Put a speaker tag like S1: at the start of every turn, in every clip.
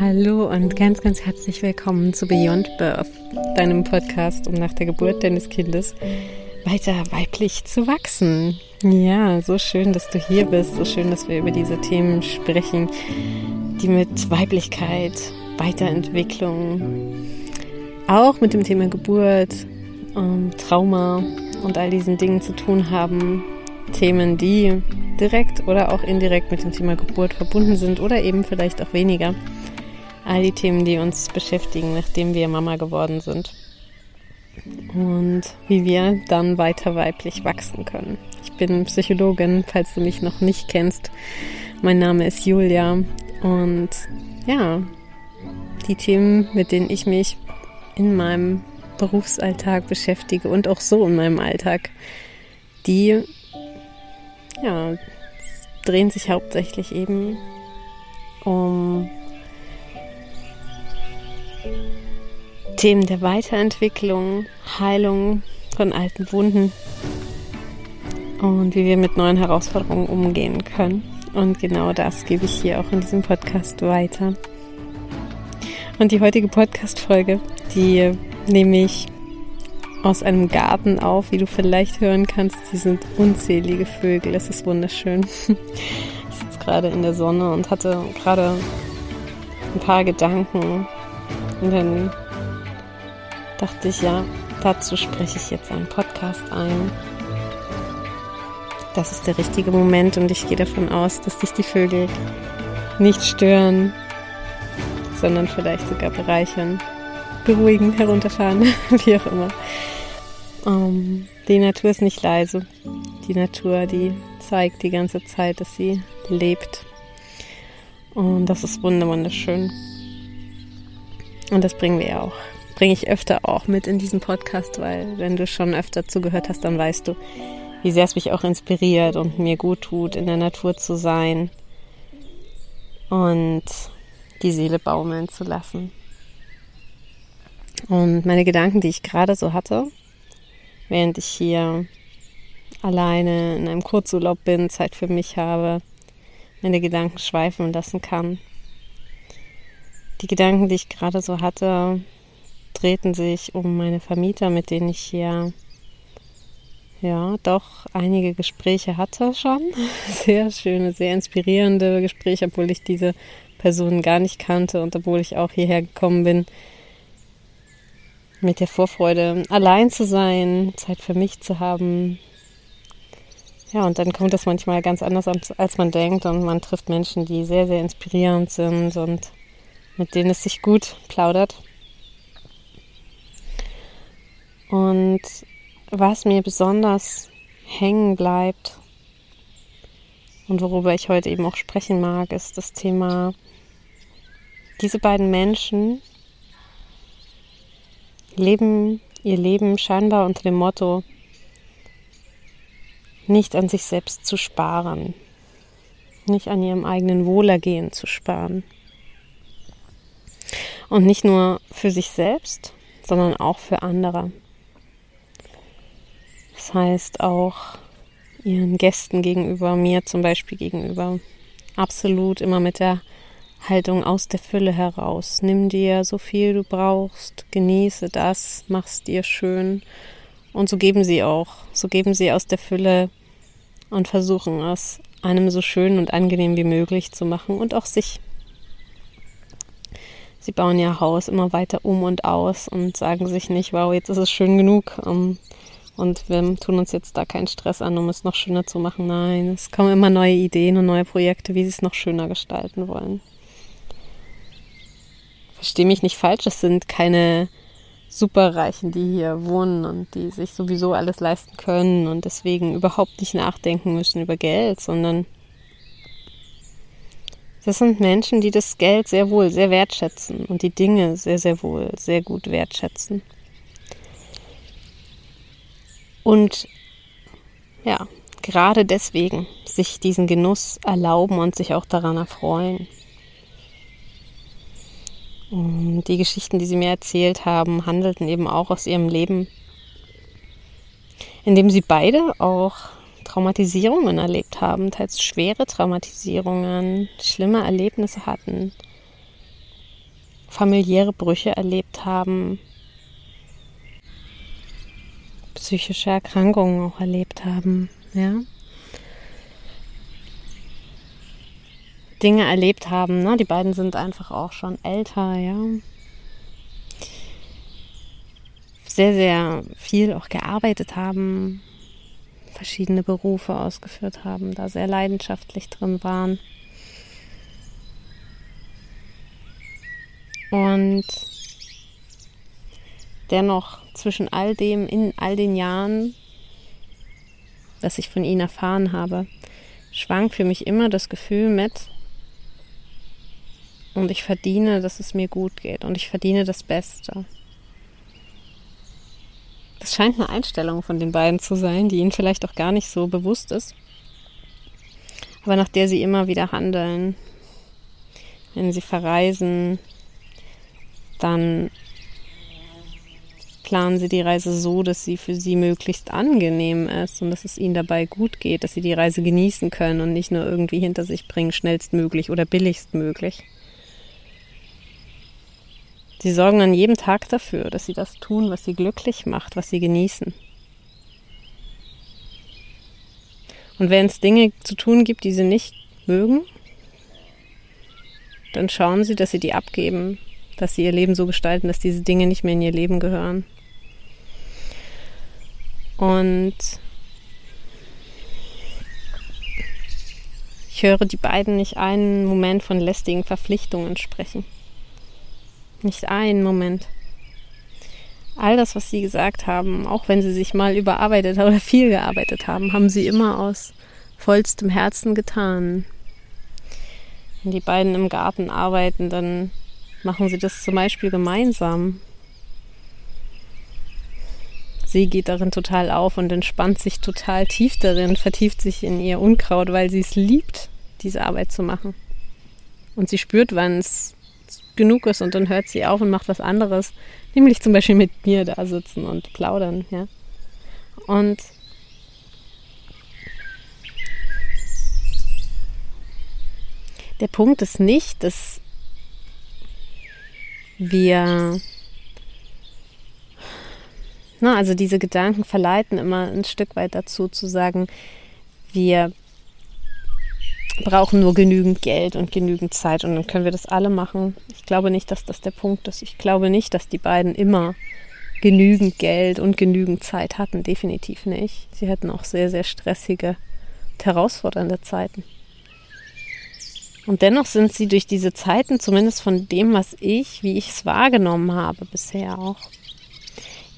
S1: Hallo und ganz, ganz herzlich willkommen zu Beyond Birth, deinem Podcast, um nach der Geburt deines Kindes weiter weiblich zu wachsen. Ja, so schön, dass du hier bist, so schön, dass wir über diese Themen sprechen, die mit Weiblichkeit, Weiterentwicklung, auch mit dem Thema Geburt, ähm, Trauma und all diesen Dingen zu tun haben. Themen, die direkt oder auch indirekt mit dem Thema Geburt verbunden sind oder eben vielleicht auch weniger. All die Themen, die uns beschäftigen, nachdem wir Mama geworden sind. Und wie wir dann weiter weiblich wachsen können. Ich bin Psychologin, falls du mich noch nicht kennst. Mein Name ist Julia und ja, die Themen, mit denen ich mich in meinem Berufsalltag beschäftige und auch so in meinem Alltag, die ja, drehen sich hauptsächlich eben um Themen der Weiterentwicklung, Heilung von alten Wunden und wie wir mit neuen Herausforderungen umgehen können. Und genau das gebe ich hier auch in diesem Podcast weiter. Und die heutige Podcast-Folge, die nehme ich aus einem Garten auf, wie du vielleicht hören kannst. Sie sind unzählige Vögel. Es ist wunderschön. Ich sitze gerade in der Sonne und hatte gerade ein paar Gedanken. Und dann dachte ich, ja, dazu spreche ich jetzt einen Podcast ein. Das ist der richtige Moment und ich gehe davon aus, dass dich die Vögel nicht stören, sondern vielleicht sogar bereichern beruhigen, herunterfahren, wie auch immer. Ähm, die Natur ist nicht leise. Die Natur, die zeigt die ganze Zeit, dass sie lebt. Und das ist wunderschön. Und das bringen wir auch, bringe ich öfter auch mit in diesen Podcast, weil wenn du schon öfter zugehört hast, dann weißt du, wie sehr es mich auch inspiriert und mir gut tut, in der Natur zu sein und die Seele baumeln zu lassen. Und meine Gedanken, die ich gerade so hatte, während ich hier alleine in einem Kurzurlaub bin, Zeit für mich habe, meine Gedanken schweifen lassen kann. Die Gedanken, die ich gerade so hatte, drehten sich um meine Vermieter, mit denen ich hier ja doch einige Gespräche hatte schon. Sehr schöne, sehr inspirierende Gespräche, obwohl ich diese Personen gar nicht kannte und obwohl ich auch hierher gekommen bin, mit der Vorfreude, allein zu sein, Zeit für mich zu haben. Ja, und dann kommt das manchmal ganz anders, als man denkt. Und man trifft Menschen, die sehr, sehr inspirierend sind und mit denen es sich gut plaudert. Und was mir besonders hängen bleibt und worüber ich heute eben auch sprechen mag, ist das Thema, diese beiden Menschen, leben ihr Leben scheinbar unter dem Motto, nicht an sich selbst zu sparen, nicht an ihrem eigenen Wohlergehen zu sparen. Und nicht nur für sich selbst, sondern auch für andere. Das heißt auch ihren Gästen gegenüber, mir zum Beispiel gegenüber, absolut immer mit der Haltung aus der Fülle heraus. Nimm dir so viel du brauchst, genieße das, mach's dir schön. Und so geben sie auch. So geben sie aus der Fülle und versuchen es einem so schön und angenehm wie möglich zu machen und auch sich. Sie bauen ihr Haus immer weiter um und aus und sagen sich nicht, wow, jetzt ist es schön genug. Um, und wir tun uns jetzt da keinen Stress an, um es noch schöner zu machen. Nein, es kommen immer neue Ideen und neue Projekte, wie sie es noch schöner gestalten wollen verstehe mich nicht falsch, es sind keine Superreichen, die hier wohnen und die sich sowieso alles leisten können und deswegen überhaupt nicht nachdenken müssen über Geld, sondern das sind Menschen, die das Geld sehr wohl sehr wertschätzen und die Dinge sehr, sehr wohl sehr gut wertschätzen. Und ja, gerade deswegen sich diesen Genuss erlauben und sich auch daran erfreuen. Und die Geschichten, die sie mir erzählt haben, handelten eben auch aus ihrem Leben, in dem sie beide auch Traumatisierungen erlebt haben, teils schwere Traumatisierungen, schlimme Erlebnisse hatten, familiäre Brüche erlebt haben, psychische Erkrankungen auch erlebt haben, ja. Dinge erlebt haben, ne? Die beiden sind einfach auch schon älter, ja. Sehr, sehr viel auch gearbeitet haben, verschiedene Berufe ausgeführt haben, da sehr leidenschaftlich drin waren. Und dennoch zwischen all dem, in all den Jahren, dass ich von ihnen erfahren habe, schwang für mich immer das Gefühl mit, und ich verdiene, dass es mir gut geht und ich verdiene das Beste. Das scheint eine Einstellung von den beiden zu sein, die ihnen vielleicht auch gar nicht so bewusst ist, aber nach der sie immer wieder handeln. Wenn sie verreisen, dann planen sie die Reise so, dass sie für sie möglichst angenehm ist und dass es ihnen dabei gut geht, dass sie die Reise genießen können und nicht nur irgendwie hinter sich bringen, schnellstmöglich oder billigstmöglich. Sie sorgen an jedem Tag dafür, dass sie das tun, was sie glücklich macht, was sie genießen. Und wenn es Dinge zu tun gibt, die sie nicht mögen, dann schauen sie, dass sie die abgeben dass sie ihr Leben so gestalten, dass diese Dinge nicht mehr in ihr Leben gehören. Und ich höre die beiden nicht einen Moment von lästigen Verpflichtungen sprechen. Nicht einen Moment. All das, was sie gesagt haben, auch wenn sie sich mal überarbeitet oder viel gearbeitet haben, haben sie immer aus vollstem Herzen getan. Wenn die beiden im Garten arbeiten, dann machen sie das zum Beispiel gemeinsam. Sie geht darin total auf und entspannt sich total tief darin, vertieft sich in ihr Unkraut, weil sie es liebt, diese Arbeit zu machen. Und sie spürt, wann es genug ist und dann hört sie auf und macht was anderes, nämlich zum Beispiel mit mir da sitzen und plaudern, ja. Und der Punkt ist nicht, dass wir, na, also diese Gedanken verleiten immer ein Stück weit dazu zu sagen, wir brauchen nur genügend Geld und genügend Zeit und dann können wir das alle machen. Ich glaube nicht, dass das der Punkt ist. Ich glaube nicht, dass die beiden immer genügend Geld und genügend Zeit hatten. Definitiv nicht. Sie hatten auch sehr, sehr stressige, herausfordernde Zeiten. Und dennoch sind sie durch diese Zeiten, zumindest von dem, was ich, wie ich es wahrgenommen habe bisher auch,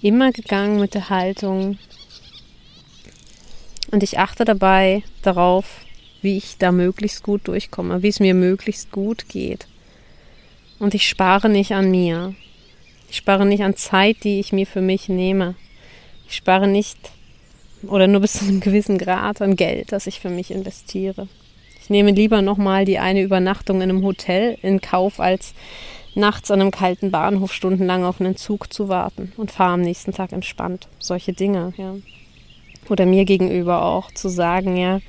S1: immer gegangen mit der Haltung. Und ich achte dabei darauf, wie ich da möglichst gut durchkomme, wie es mir möglichst gut geht. Und ich spare nicht an mir. Ich spare nicht an Zeit, die ich mir für mich nehme. Ich spare nicht oder nur bis zu einem gewissen Grad an Geld, das ich für mich investiere. Ich nehme lieber nochmal die eine Übernachtung in einem Hotel in Kauf, als nachts an einem kalten Bahnhof stundenlang auf einen Zug zu warten und fahre am nächsten Tag entspannt. Solche Dinge, ja. Oder mir gegenüber auch zu sagen, ja,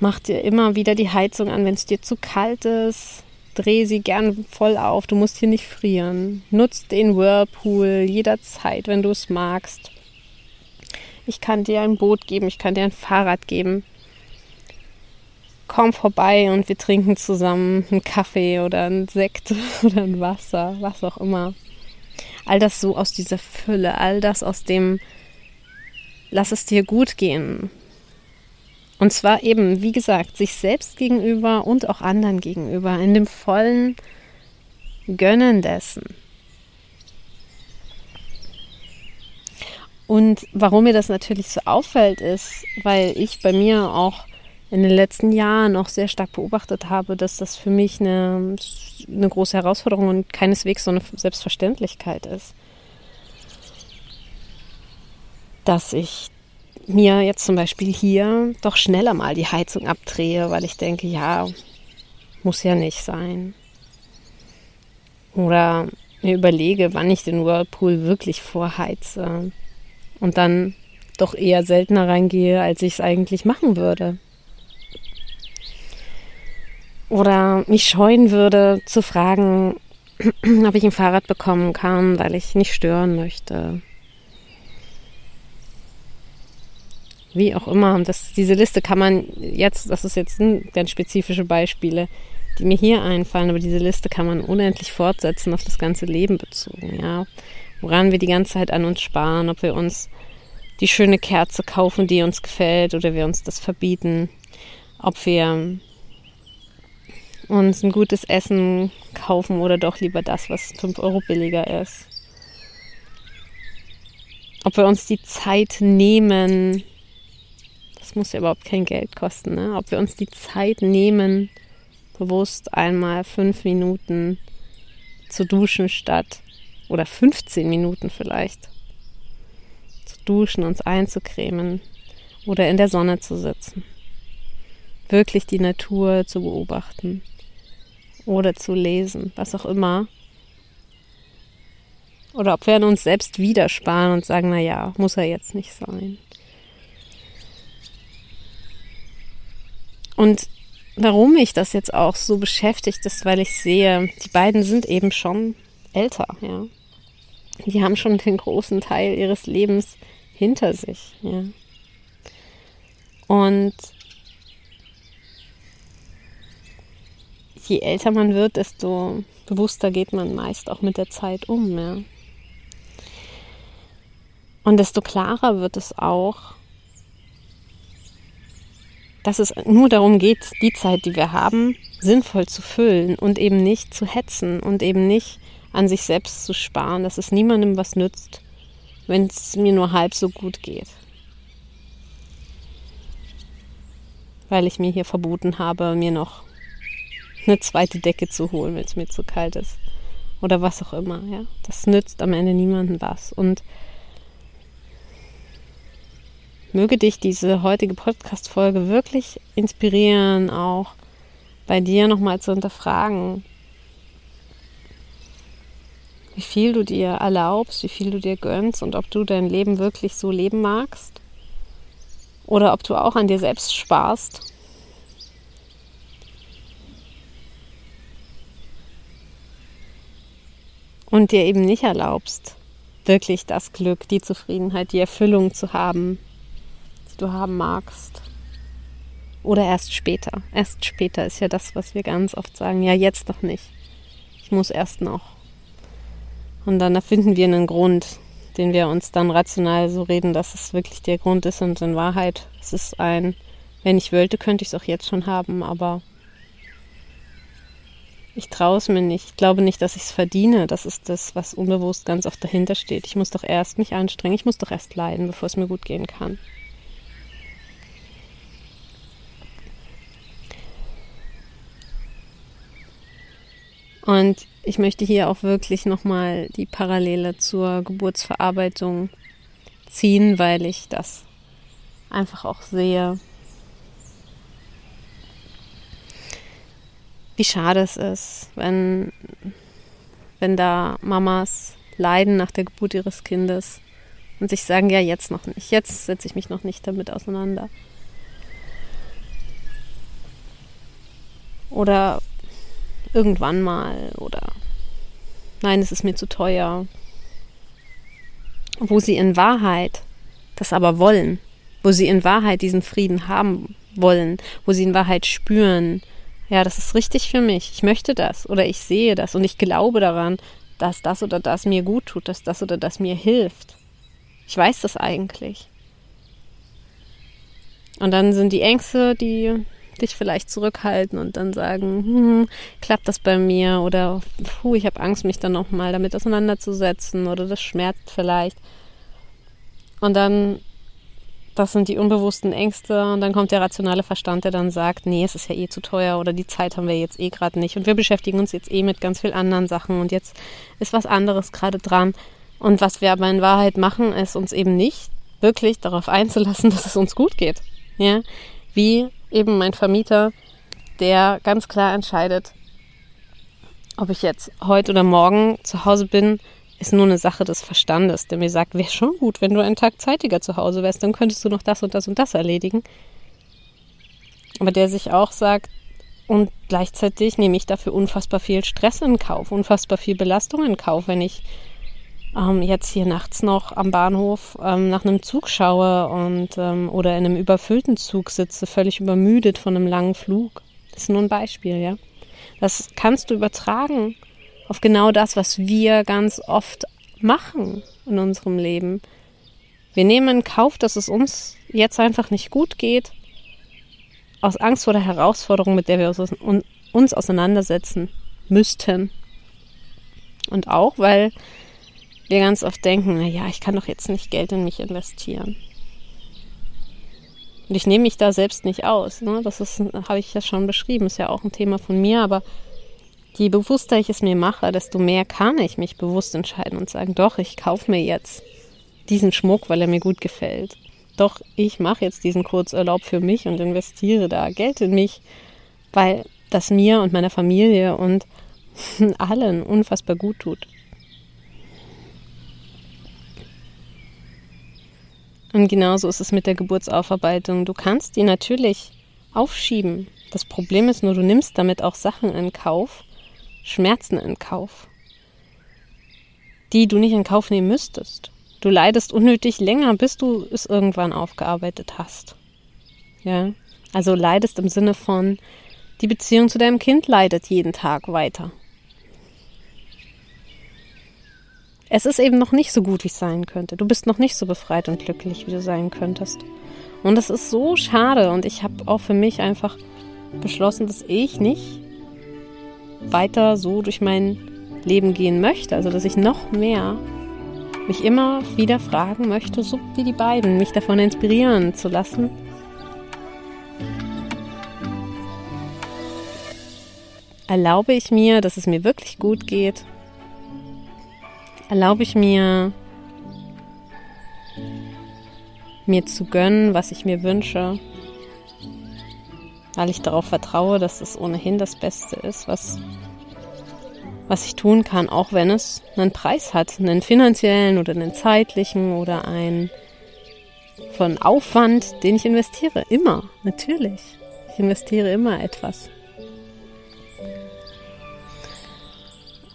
S1: mach dir immer wieder die Heizung an, wenn es dir zu kalt ist. Dreh sie gern voll auf, du musst hier nicht frieren. Nutz den Whirlpool jederzeit, wenn du es magst. Ich kann dir ein Boot geben, ich kann dir ein Fahrrad geben komm vorbei und wir trinken zusammen einen Kaffee oder einen Sekt oder ein Wasser, was auch immer. All das so aus dieser Fülle, all das aus dem Lass es dir gut gehen. Und zwar eben, wie gesagt, sich selbst gegenüber und auch anderen gegenüber, in dem vollen Gönnen dessen. Und warum mir das natürlich so auffällt, ist, weil ich bei mir auch in den letzten Jahren auch sehr stark beobachtet habe, dass das für mich eine, eine große Herausforderung und keineswegs so eine Selbstverständlichkeit ist. Dass ich mir jetzt zum Beispiel hier doch schneller mal die Heizung abdrehe, weil ich denke, ja, muss ja nicht sein. Oder mir überlege, wann ich den Whirlpool wirklich vorheize und dann doch eher seltener reingehe, als ich es eigentlich machen würde oder mich scheuen würde zu fragen, ob ich ein Fahrrad bekommen kann, weil ich nicht stören möchte. Wie auch immer. Das, diese Liste kann man jetzt, das ist jetzt ganz spezifische Beispiele, die mir hier einfallen, aber diese Liste kann man unendlich fortsetzen auf das ganze Leben bezogen, ja. Woran wir die ganze Zeit an uns sparen, ob wir uns die schöne Kerze kaufen, die uns gefällt, oder wir uns das verbieten, ob wir uns ein gutes Essen kaufen oder doch lieber das, was 5 Euro billiger ist. Ob wir uns die Zeit nehmen, muss ja überhaupt kein Geld kosten, ne? ob wir uns die Zeit nehmen, bewusst einmal fünf Minuten zu duschen statt oder 15 Minuten vielleicht zu duschen, uns einzucremen oder in der Sonne zu sitzen. Wirklich die Natur zu beobachten oder zu lesen, was auch immer. Oder ob wir an uns selbst widersparen und sagen, na ja, muss er jetzt nicht sein. Und warum mich das jetzt auch so beschäftigt ist, weil ich sehe, die beiden sind eben schon älter, ja. Die haben schon den großen Teil ihres Lebens hinter sich, ja. Und je älter man wird, desto bewusster geht man meist auch mit der Zeit um. Ja. Und desto klarer wird es auch, dass es nur darum geht, die Zeit, die wir haben, sinnvoll zu füllen und eben nicht zu hetzen und eben nicht an sich selbst zu sparen, dass es niemandem was nützt, wenn es mir nur halb so gut geht. Weil ich mir hier verboten habe, mir noch eine zweite Decke zu holen, wenn es mir zu kalt ist. Oder was auch immer, ja. Das nützt am Ende niemandem was. Und möge dich diese heutige Podcast-Folge wirklich inspirieren, auch bei dir nochmal zu hinterfragen, wie viel du dir erlaubst, wie viel du dir gönnst und ob du dein Leben wirklich so leben magst. Oder ob du auch an dir selbst sparst und dir eben nicht erlaubst, wirklich das Glück, die Zufriedenheit, die Erfüllung zu haben, du haben magst. Oder erst später. Erst später ist ja das, was wir ganz oft sagen. Ja, jetzt noch nicht. Ich muss erst noch. Und dann erfinden wir einen Grund, den wir uns dann rational so reden, dass es wirklich der Grund ist. Und in Wahrheit es ist ein, wenn ich wollte, könnte ich es auch jetzt schon haben, aber ich traue es mir nicht. Ich glaube nicht, dass ich es verdiene. Das ist das, was unbewusst ganz oft dahinter steht. Ich muss doch erst mich anstrengen. Ich muss doch erst leiden, bevor es mir gut gehen kann. Und ich möchte hier auch wirklich nochmal die Parallele zur Geburtsverarbeitung ziehen, weil ich das einfach auch sehe, wie schade es ist, wenn, wenn da Mamas leiden nach der Geburt ihres Kindes und sich sagen, ja, jetzt noch nicht, jetzt setze ich mich noch nicht damit auseinander. Oder irgendwann mal oder nein, es ist mir zu teuer. Wo sie in Wahrheit das aber wollen, wo sie in Wahrheit diesen Frieden haben wollen, wo sie in Wahrheit spüren, ja, das ist richtig für mich, ich möchte das oder ich sehe das und ich glaube daran, dass das oder das mir gut tut, dass das oder das mir hilft. Ich weiß das eigentlich. Und dann sind die Ängste, die dich vielleicht zurückhalten und dann sagen, hm, klappt das bei mir oder puh, ich habe Angst, mich dann nochmal damit auseinanderzusetzen oder das schmerzt vielleicht. Und dann das sind die unbewussten Ängste und dann kommt der rationale Verstand, der dann sagt, nee, es ist ja eh zu teuer oder die Zeit haben wir jetzt eh gerade nicht und wir beschäftigen uns jetzt eh mit ganz vielen anderen Sachen und jetzt ist was anderes gerade dran. Und was wir aber in Wahrheit machen, ist uns eben nicht wirklich darauf einzulassen, dass es uns gut geht. Ja, wie eben mein Vermieter, der ganz klar entscheidet, ob ich jetzt heute oder morgen zu Hause bin ist nur eine Sache des Verstandes, der mir sagt, wäre schon gut, wenn du einen Tag zeitiger zu Hause wärst, dann könntest du noch das und das und das erledigen. Aber der sich auch sagt, Und gleichzeitig nehme ich dafür unfassbar viel Stress in Kauf, unfassbar viel Belastung in Kauf, wenn ich ähm, jetzt hier nachts noch am Bahnhof ähm, nach einem Zug schaue und ähm, oder in einem überfüllten Zug sitze, völlig übermüdet von einem langen Flug. Das ist nur ein Beispiel, ja. Das kannst du übertragen auf genau das, was wir ganz oft machen in unserem Leben. Wir nehmen in Kauf, dass es uns jetzt einfach nicht gut geht, aus Angst vor der Herausforderung, mit der wir uns auseinandersetzen müssten. Und auch, weil wir ganz oft denken, naja, ich kann doch jetzt nicht Geld in mich investieren. Und ich nehme mich da selbst nicht aus. Ne? Das ist, habe ich ja schon beschrieben, ist ja auch ein Thema von mir, aber je bewusster ich es mir mache, desto mehr kann ich mich bewusst entscheiden und sagen, doch, ich kaufe mir jetzt diesen Schmuck, weil er mir gut gefällt. Doch, ich mache jetzt diesen Kurzurlaub für mich und investiere da Geld in mich, weil das mir und meiner Familie und allen unfassbar gut tut. Und genauso ist es mit der Geburtsaufarbeitung. Du kannst die natürlich aufschieben. Das Problem ist nur, du nimmst damit auch Sachen in Kauf, Schmerzen in Kauf, die du nicht in Kauf nehmen müsstest. Du leidest unnötig länger, bis du es irgendwann aufgearbeitet hast. Ja, also leidest im Sinne von, die Beziehung zu deinem Kind leidet jeden Tag weiter. Es ist eben noch nicht so gut, wie es sein könnte. Du bist noch nicht so befreit und glücklich, wie du sein könntest. Und das ist so schade. Und ich habe auch für mich einfach beschlossen, dass ich nicht weiter so durch mein Leben gehen möchte. Also dass ich noch mehr mich immer wieder fragen möchte, so wie die beiden, mich davon inspirieren zu lassen. Erlaube ich mir, dass es mir wirklich gut geht erlaube ich mir, mir zu gönnen, was ich mir wünsche, weil ich darauf vertraue, dass es ohnehin das Beste ist, was, was ich tun kann, auch wenn es einen Preis hat, einen finanziellen oder einen zeitlichen oder einen von Aufwand, den ich investiere. Immer, natürlich. Ich investiere immer etwas.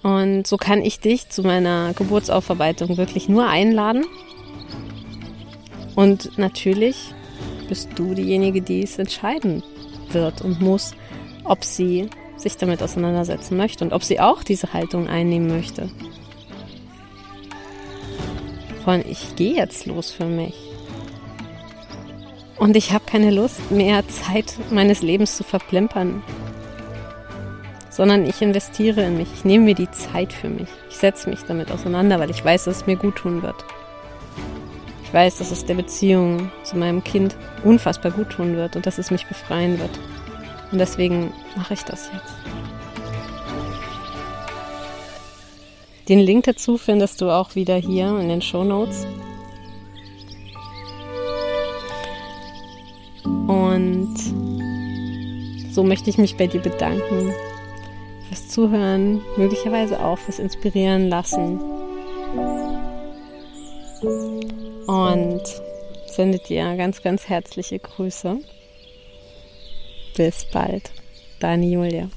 S1: Und so kann ich dich zu meiner Geburtsaufarbeitung wirklich nur einladen. Und natürlich bist du diejenige, die es entscheiden wird und muss, ob sie sich damit auseinandersetzen möchte und ob sie auch diese Haltung einnehmen möchte. Von ich gehe jetzt los für mich. Und ich habe keine Lust mehr Zeit meines Lebens zu verplempern sondern ich investiere in mich. Ich nehme mir die Zeit für mich. Ich setze mich damit auseinander, weil ich weiß, dass es mir gut tun wird. Ich weiß, dass es der Beziehung zu meinem Kind unfassbar gut tun wird und dass es mich befreien wird. Und deswegen mache ich das jetzt. Den Link dazu findest du auch wieder hier in den Show Notes. Und so möchte ich mich bei dir bedanken, fürs Zuhören, möglicherweise auch fürs Inspirieren lassen. Und sendet dir ganz, ganz herzliche Grüße. Bis bald, deine Julia.